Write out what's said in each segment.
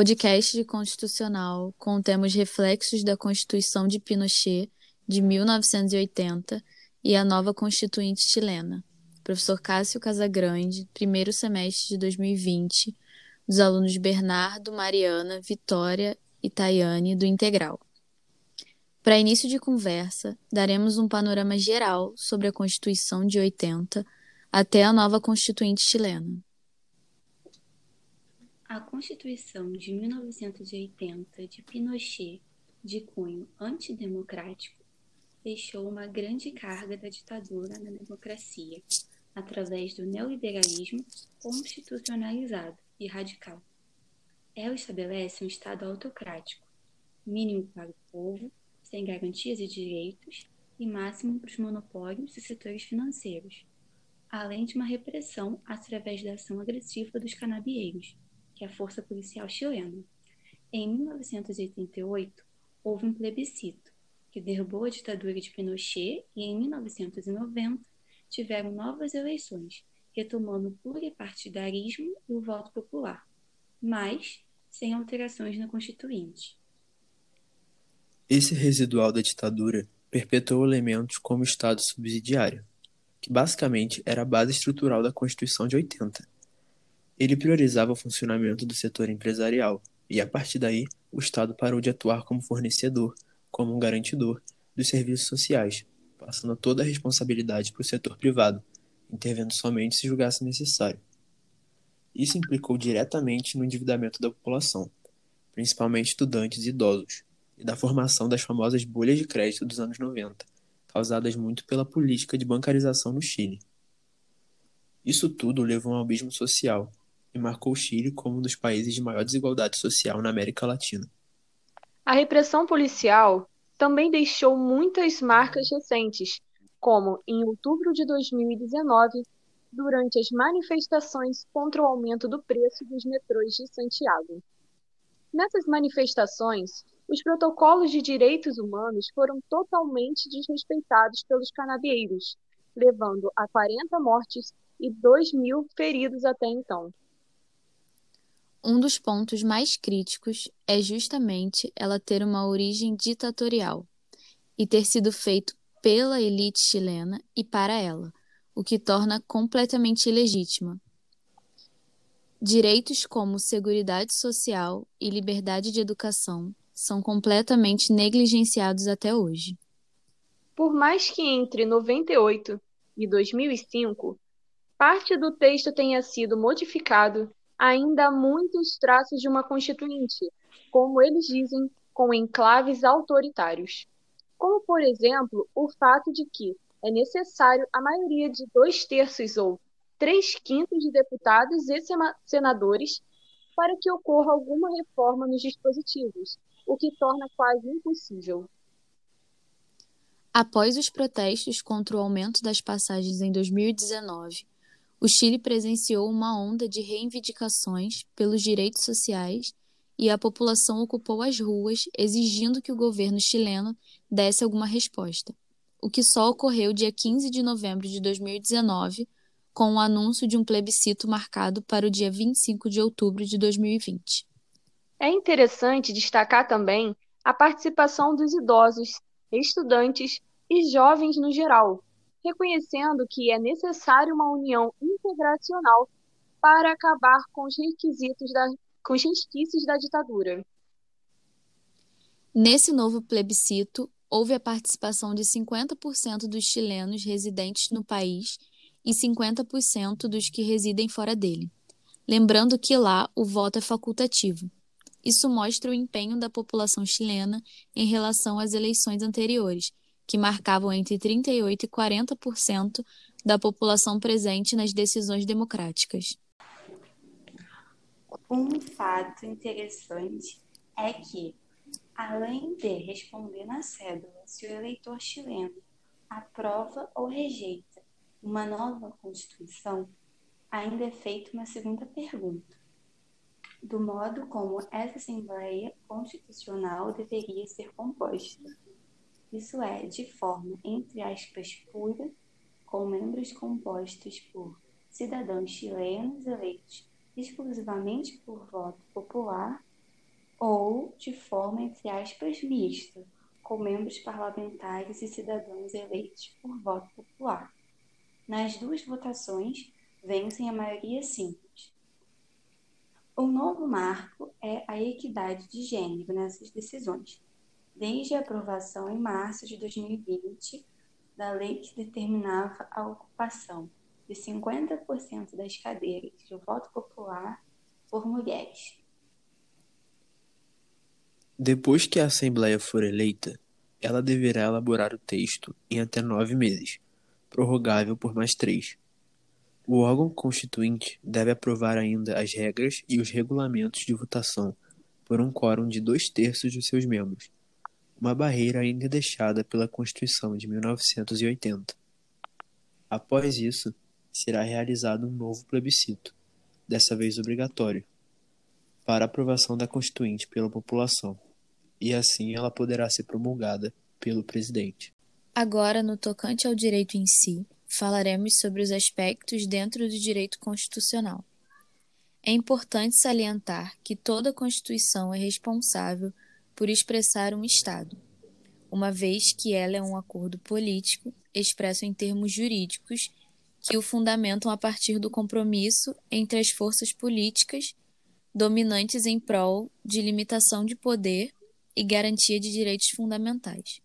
podcast de constitucional contemos reflexos da Constituição de Pinochet de 1980 e a nova Constituinte chilena. Professor Cássio Casagrande, primeiro semestre de 2020, dos alunos Bernardo, Mariana, Vitória e Tayane, do Integral. Para início de conversa, daremos um panorama geral sobre a Constituição de 80 até a nova Constituinte chilena. A Constituição de 1980 de Pinochet, de cunho antidemocrático, deixou uma grande carga da ditadura na democracia, através do neoliberalismo constitucionalizado e radical. Ela estabelece um Estado autocrático, mínimo para o povo sem garantias de direitos e máximo para os monopólios e setores financeiros, além de uma repressão através da ação agressiva dos canabieiros, que é a força policial chilena. Em 1988, houve um plebiscito, que derrubou a ditadura de Pinochet e em 1990 tiveram novas eleições, retomando o pluripartidarismo e o voto popular, mas sem alterações na Constituinte. Esse residual da ditadura perpetuou elementos como o Estado subsidiário, que basicamente era a base estrutural da Constituição de 80. Ele priorizava o funcionamento do setor empresarial, e a partir daí o Estado parou de atuar como fornecedor, como um garantidor dos serviços sociais, passando toda a responsabilidade para o setor privado, intervendo somente se julgasse necessário. Isso implicou diretamente no endividamento da população, principalmente estudantes e idosos, e da formação das famosas bolhas de crédito dos anos 90, causadas muito pela política de bancarização no Chile. Isso tudo levou a um abismo social e marcou o Chile como um dos países de maior desigualdade social na América Latina. A repressão policial também deixou muitas marcas recentes, como em outubro de 2019, durante as manifestações contra o aumento do preço dos metrôs de Santiago. Nessas manifestações, os protocolos de direitos humanos foram totalmente desrespeitados pelos canabieiros, levando a 40 mortes e 2 mil feridos até então. Um dos pontos mais críticos é justamente ela ter uma origem ditatorial e ter sido feito pela elite chilena e para ela, o que torna completamente ilegítima. Direitos como seguridade social e liberdade de educação são completamente negligenciados até hoje. Por mais que entre 98 e 2005 parte do texto tenha sido modificado, ainda há muitos traços de uma constituinte, como eles dizem, com enclaves autoritários. Como, por exemplo, o fato de que é necessário a maioria de dois terços ou três quintos de deputados e senadores para que ocorra alguma reforma nos dispositivos, o que torna quase impossível. Após os protestos contra o aumento das passagens em 2019, o Chile presenciou uma onda de reivindicações pelos direitos sociais e a população ocupou as ruas exigindo que o governo chileno desse alguma resposta, o que só ocorreu dia 15 de novembro de 2019, com o anúncio de um plebiscito marcado para o dia 25 de outubro de 2020. É interessante destacar também a participação dos idosos, estudantes e jovens no geral, reconhecendo que é necessário uma união integracional para acabar com os requisitos da, com os resquícios da ditadura. Nesse novo plebiscito, houve a participação de 50% dos chilenos residentes no país e 50% dos que residem fora dele. Lembrando que lá o voto é facultativo. Isso mostra o empenho da população chilena em relação às eleições anteriores, que marcavam entre 38% e 40% da população presente nas decisões democráticas. Um fato interessante é que, além de responder na cédula se o eleitor chileno aprova ou rejeita uma nova Constituição, ainda é feita uma segunda pergunta do modo como essa Assembleia Constitucional deveria ser composta. Isso é, de forma, entre aspas, pura, com membros compostos por cidadãos chilenos eleitos exclusivamente por voto popular ou de forma, entre aspas, mista, com membros parlamentares e cidadãos eleitos por voto popular. Nas duas votações, vencem a maioria simples. O novo marco é a equidade de gênero nessas decisões, desde a aprovação em março de 2020 da lei que determinava a ocupação de 50% das cadeiras de voto popular por mulheres. Depois que a Assembleia for eleita, ela deverá elaborar o texto em até nove meses, prorrogável por mais três. O órgão constituinte deve aprovar ainda as regras e os regulamentos de votação por um quórum de dois terços de seus membros, uma barreira ainda deixada pela Constituição de 1980. Após isso, será realizado um novo plebiscito, dessa vez obrigatório, para aprovação da Constituinte pela população, e assim ela poderá ser promulgada pelo presidente. Agora, no tocante ao direito em si, falaremos sobre os aspectos dentro do direito constitucional. É importante salientar que toda Constituição é responsável por expressar um Estado, uma vez que ela é um acordo político expresso em termos jurídicos que o fundamentam a partir do compromisso entre as forças políticas dominantes em prol de limitação de poder e garantia de direitos fundamentais.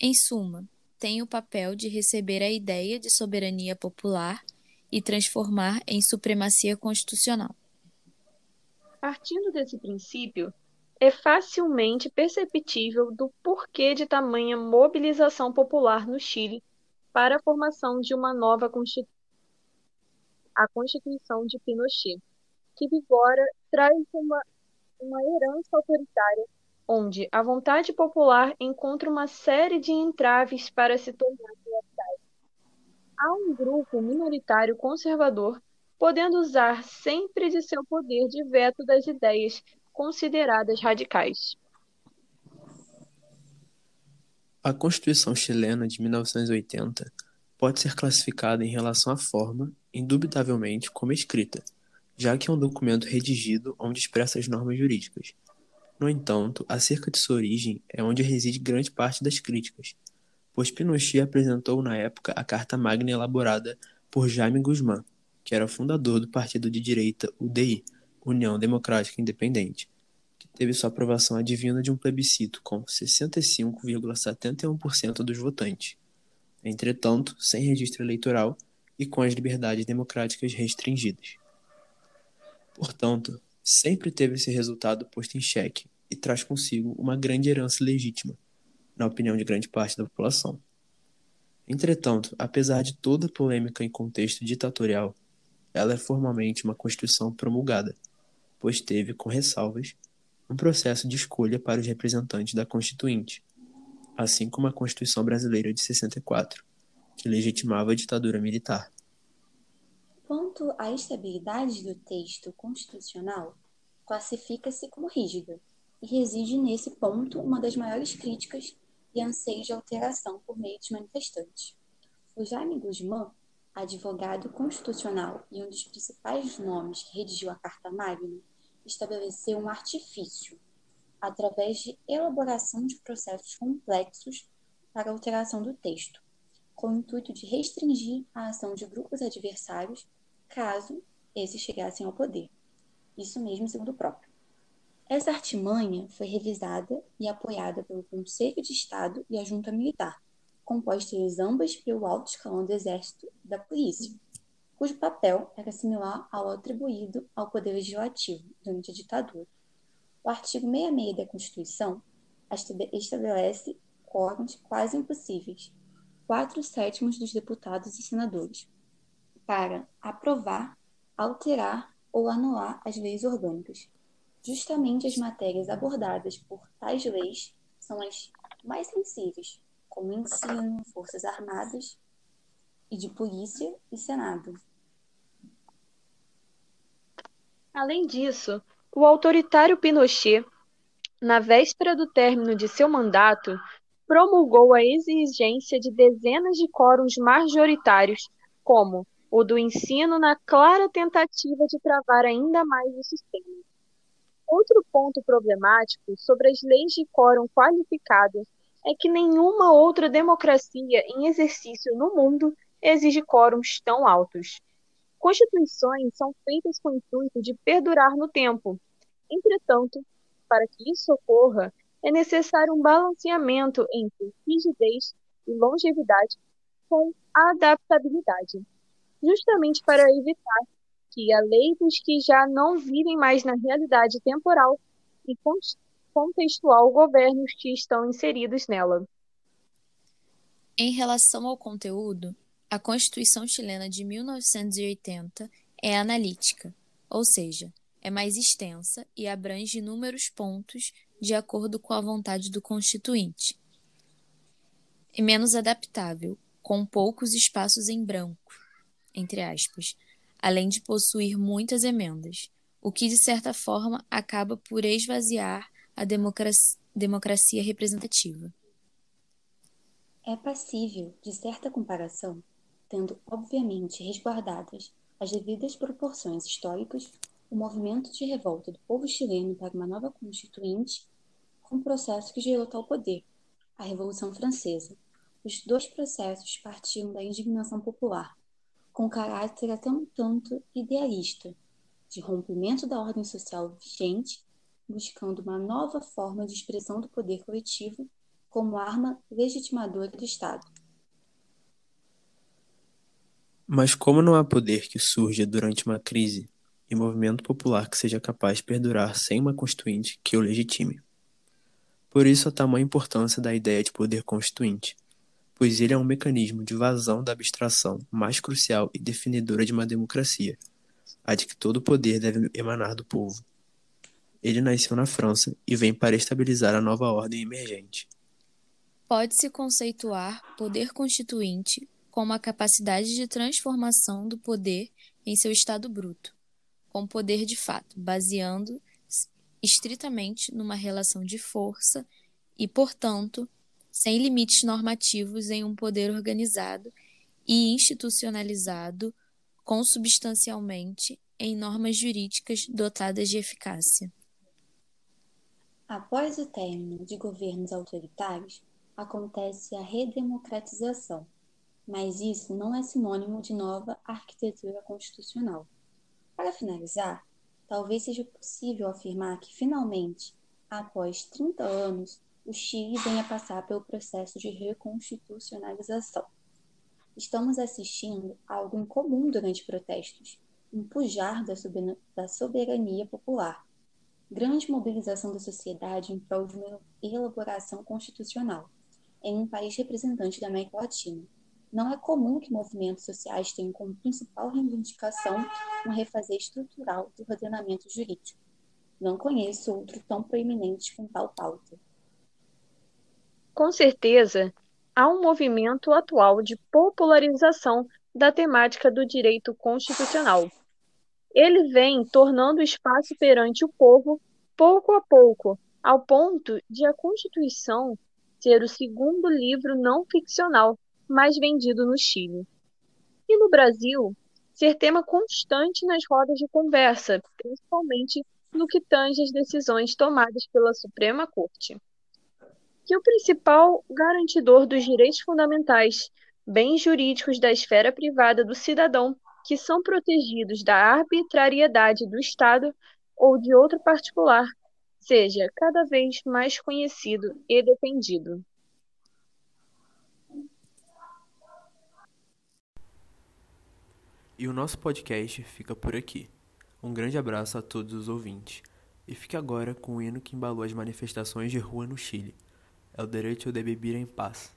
Em suma, tem o papel de receber a ideia de soberania popular e transformar em supremacia constitucional. Partindo desse princípio, é facilmente perceptível do porquê de tamanha mobilização popular no Chile para a formação de uma nova Constituição. A Constituição de Pinochet, que vigora, traz uma, uma herança autoritária, onde a vontade popular encontra uma série de entraves para se tornar realidade. Há um grupo minoritário conservador podendo usar sempre de seu poder de veto das ideias consideradas radicais. A Constituição chilena de 1980 pode ser classificada em relação à forma, indubitavelmente, como escrita, já que é um documento redigido onde expressa as normas jurídicas. No entanto, acerca de sua origem é onde reside grande parte das críticas, pois Pinochet apresentou na época a Carta Magna elaborada por Jaime Guzmán, que era fundador do partido de direita UDI, União Democrática Independente, que teve sua aprovação advinda de um plebiscito com 65,71% dos votantes. Entretanto, sem registro eleitoral e com as liberdades democráticas restringidas. Portanto, sempre teve esse resultado posto em xeque e traz consigo uma grande herança legítima, na opinião de grande parte da população. Entretanto, apesar de toda polêmica em contexto ditatorial, ela é formalmente uma Constituição promulgada, pois teve, com ressalvas, um processo de escolha para os representantes da Constituinte, assim como a Constituição Brasileira de 64, que legitimava a ditadura militar. Quanto à estabilidade do texto constitucional, classifica-se como rígida, e reside nesse ponto uma das maiores críticas e anseios de alteração por meio dos manifestantes. O Jaime Guzmán advogado constitucional e um dos principais nomes que redigiu a Carta Magna, estabeleceu um artifício, através de elaboração de processos complexos para alteração do texto, com o intuito de restringir a ação de grupos adversários caso esses chegassem ao poder. Isso mesmo segundo o próprio. Essa artimanha foi revisada e apoiada pelo Conselho de Estado e a Junta Militar, compostas ambas pelo alto escalão do Exército e da Polícia, cujo papel era similar ao atribuído ao Poder Legislativo durante a ditadura. O artigo 66 da Constituição estabelece quórums quase impossíveis, quatro sétimos dos deputados e senadores, para aprovar, alterar ou anular as leis orgânicas. Justamente as matérias abordadas por tais leis são as mais sensíveis, como ensino, forças armadas e de polícia e senado. Além disso, o autoritário Pinochet, na véspera do término de seu mandato, promulgou a exigência de dezenas de quóruns majoritários, como o do ensino, na clara tentativa de travar ainda mais o sistema. Outro ponto problemático sobre as leis de quórum qualificado é que nenhuma outra democracia em exercício no mundo exige quórums tão altos. Constituições são feitas com o intuito de perdurar no tempo. Entretanto, para que isso ocorra, é necessário um balanceamento entre rigidez e longevidade com adaptabilidade, justamente para evitar que a lei dos que já não vivem mais na realidade temporal e contextual governe os que estão inseridos nela. Em relação ao conteúdo, a Constituição chilena de 1980 é analítica, ou seja, é mais extensa e abrange inúmeros pontos de acordo com a vontade do constituinte. É menos adaptável, com poucos espaços em branco, entre aspas, além de possuir muitas emendas, o que de certa forma acaba por esvaziar a democracia, democracia representativa. É passível de certa comparação, tendo obviamente resguardadas as devidas proporções históricas, o movimento de revolta do povo chileno para uma nova constituinte com o processo que gerou tal poder, a Revolução Francesa. Os dois processos partiam da indignação popular, com caráter até um tanto idealista, de rompimento da ordem social vigente, buscando uma nova forma de expressão do poder coletivo como arma legitimadora do Estado. Mas como não há poder que surja durante uma crise e movimento popular que seja capaz de perdurar sem uma constituinte que o legitime? Por isso a tamanha importância da ideia de poder constituinte, pois ele é um mecanismo de vazão da abstração mais crucial e definidora de uma democracia, a de que todo poder deve emanar do povo. Ele nasceu na França e vem para estabilizar a nova ordem emergente. Pode-se conceituar poder constituinte como a capacidade de transformação do poder em seu estado bruto, com poder de fato, baseando estritamente numa relação de força e, portanto, sem limites normativos em um poder organizado e institucionalizado consubstancialmente em normas jurídicas dotadas de eficácia. Após o término de governos autoritários, acontece a redemocratização, mas isso não é sinônimo de nova arquitetura constitucional. Para finalizar, talvez seja possível afirmar que, finalmente, após 30 anos, o Chile vem a passar pelo processo de reconstitucionalização. Estamos assistindo a algo incomum durante protestos, um pujar da soberania popular, grande mobilização da sociedade em prol de uma elaboração constitucional em um país representante da América Latina. Não é comum que movimentos sociais tenham como principal reivindicação um refazer estrutural do ordenamento jurídico. Não conheço outro tão proeminente com tal pauta. Com certeza, há um movimento atual de popularização da temática do direito constitucional. Ele vem tornando o espaço perante o povo pouco a pouco, ao ponto de a Constituição ser o segundo livro não ficcional mais vendido no Chile. E no Brasil, ser tema constante nas rodas de conversa, principalmente no que tange às decisões tomadas pela Suprema Corte que o principal garantidor dos direitos fundamentais, bens jurídicos da esfera privada do cidadão, que são protegidos da arbitrariedade do Estado ou de outro particular, seja cada vez mais conhecido e defendido. E o nosso podcast fica por aqui. Um grande abraço a todos os ouvintes. E fique agora com o hino que embalou as manifestações de rua no Chile é o direito de viver em paz.